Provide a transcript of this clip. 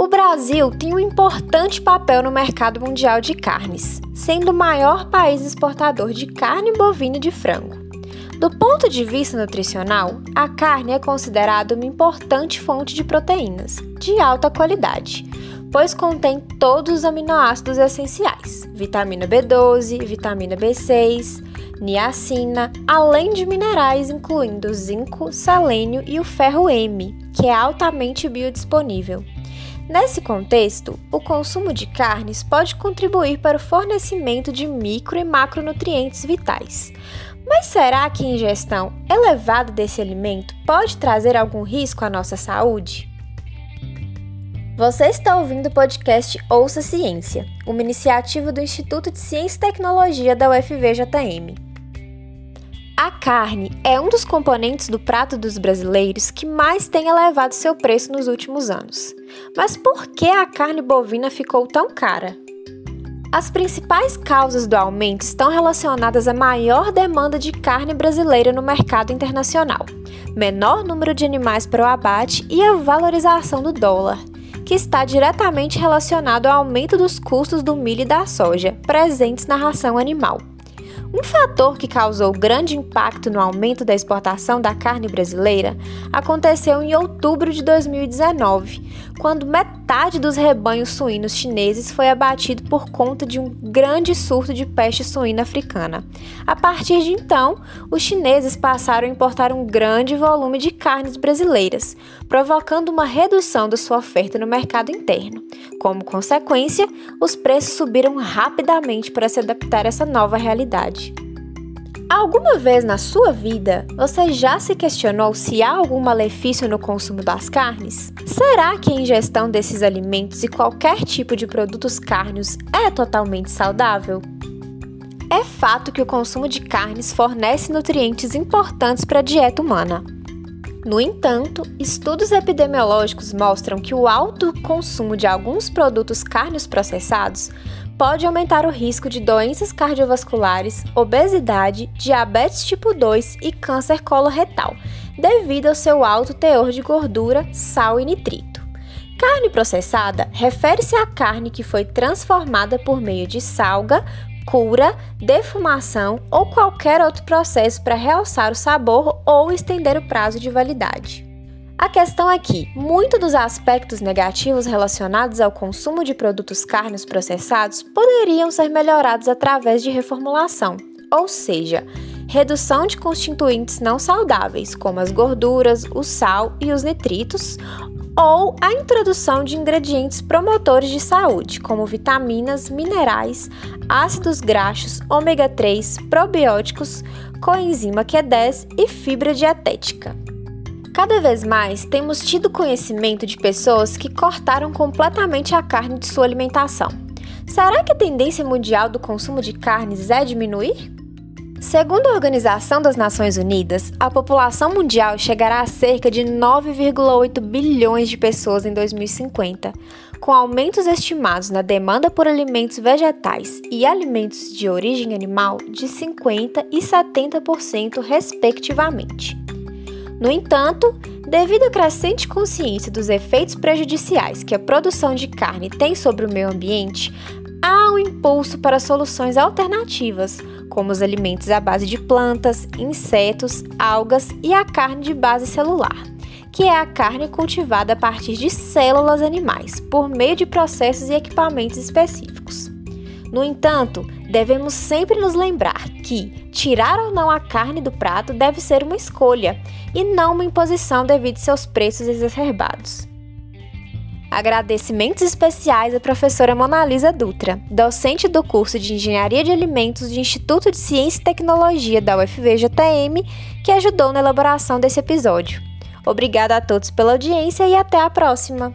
O Brasil tem um importante papel no mercado mundial de carnes, sendo o maior país exportador de carne bovina e de frango. Do ponto de vista nutricional, a carne é considerada uma importante fonte de proteínas, de alta qualidade, pois contém todos os aminoácidos essenciais: vitamina B12, vitamina B6, niacina, além de minerais incluindo zinco, selênio e o ferro M, que é altamente biodisponível. Nesse contexto, o consumo de carnes pode contribuir para o fornecimento de micro e macronutrientes vitais. Mas será que a ingestão elevada desse alimento pode trazer algum risco à nossa saúde? Você está ouvindo o podcast Ouça Ciência, uma iniciativa do Instituto de Ciência e Tecnologia da UFVJM. A carne é um dos componentes do prato dos brasileiros que mais tem elevado seu preço nos últimos anos. Mas por que a carne bovina ficou tão cara? As principais causas do aumento estão relacionadas à maior demanda de carne brasileira no mercado internacional, menor número de animais para o abate e a valorização do dólar, que está diretamente relacionado ao aumento dos custos do milho e da soja presentes na ração animal. Um fator que causou grande impacto no aumento da exportação da carne brasileira aconteceu em outubro de 2019, quando metade dos rebanhos suínos chineses foi abatido por conta de um grande surto de peste suína africana. A partir de então, os chineses passaram a importar um grande volume de carnes brasileiras, provocando uma redução da sua oferta no mercado interno. Como consequência, os preços subiram rapidamente para se adaptar a essa nova realidade. Alguma vez na sua vida você já se questionou se há algum malefício no consumo das carnes? Será que a ingestão desses alimentos e qualquer tipo de produtos cárneos é totalmente saudável? É fato que o consumo de carnes fornece nutrientes importantes para a dieta humana. No entanto, estudos epidemiológicos mostram que o alto consumo de alguns produtos carnes processados pode aumentar o risco de doenças cardiovasculares, obesidade, diabetes tipo 2 e câncer coloretal, devido ao seu alto teor de gordura, sal e nitrito. Carne processada refere-se à carne que foi transformada por meio de salga, cura, defumação ou qualquer outro processo para realçar o sabor ou estender o prazo de validade. A questão é que muitos dos aspectos negativos relacionados ao consumo de produtos carnes processados poderiam ser melhorados através de reformulação, ou seja, redução de constituintes não saudáveis, como as gorduras, o sal e os nitritos, ou a introdução de ingredientes promotores de saúde, como vitaminas, minerais, ácidos graxos, ômega 3, probióticos, coenzima Q10 e fibra dietética. Cada vez mais temos tido conhecimento de pessoas que cortaram completamente a carne de sua alimentação. Será que a tendência mundial do consumo de carnes é diminuir? Segundo a Organização das Nações Unidas, a população mundial chegará a cerca de 9,8 bilhões de pessoas em 2050, com aumentos estimados na demanda por alimentos vegetais e alimentos de origem animal de 50% e 70%, respectivamente. No entanto, devido à crescente consciência dos efeitos prejudiciais que a produção de carne tem sobre o meio ambiente, há um impulso para soluções alternativas, como os alimentos à base de plantas, insetos, algas e a carne de base celular, que é a carne cultivada a partir de células animais, por meio de processos e equipamentos específicos. No entanto, devemos sempre nos lembrar que tirar ou não a carne do prato deve ser uma escolha e não uma imposição devido a seus preços exacerbados. Agradecimentos especiais à professora Monalisa Dutra, docente do curso de Engenharia de Alimentos do Instituto de Ciência e Tecnologia da UFVJM, que ajudou na elaboração desse episódio. Obrigada a todos pela audiência e até a próxima!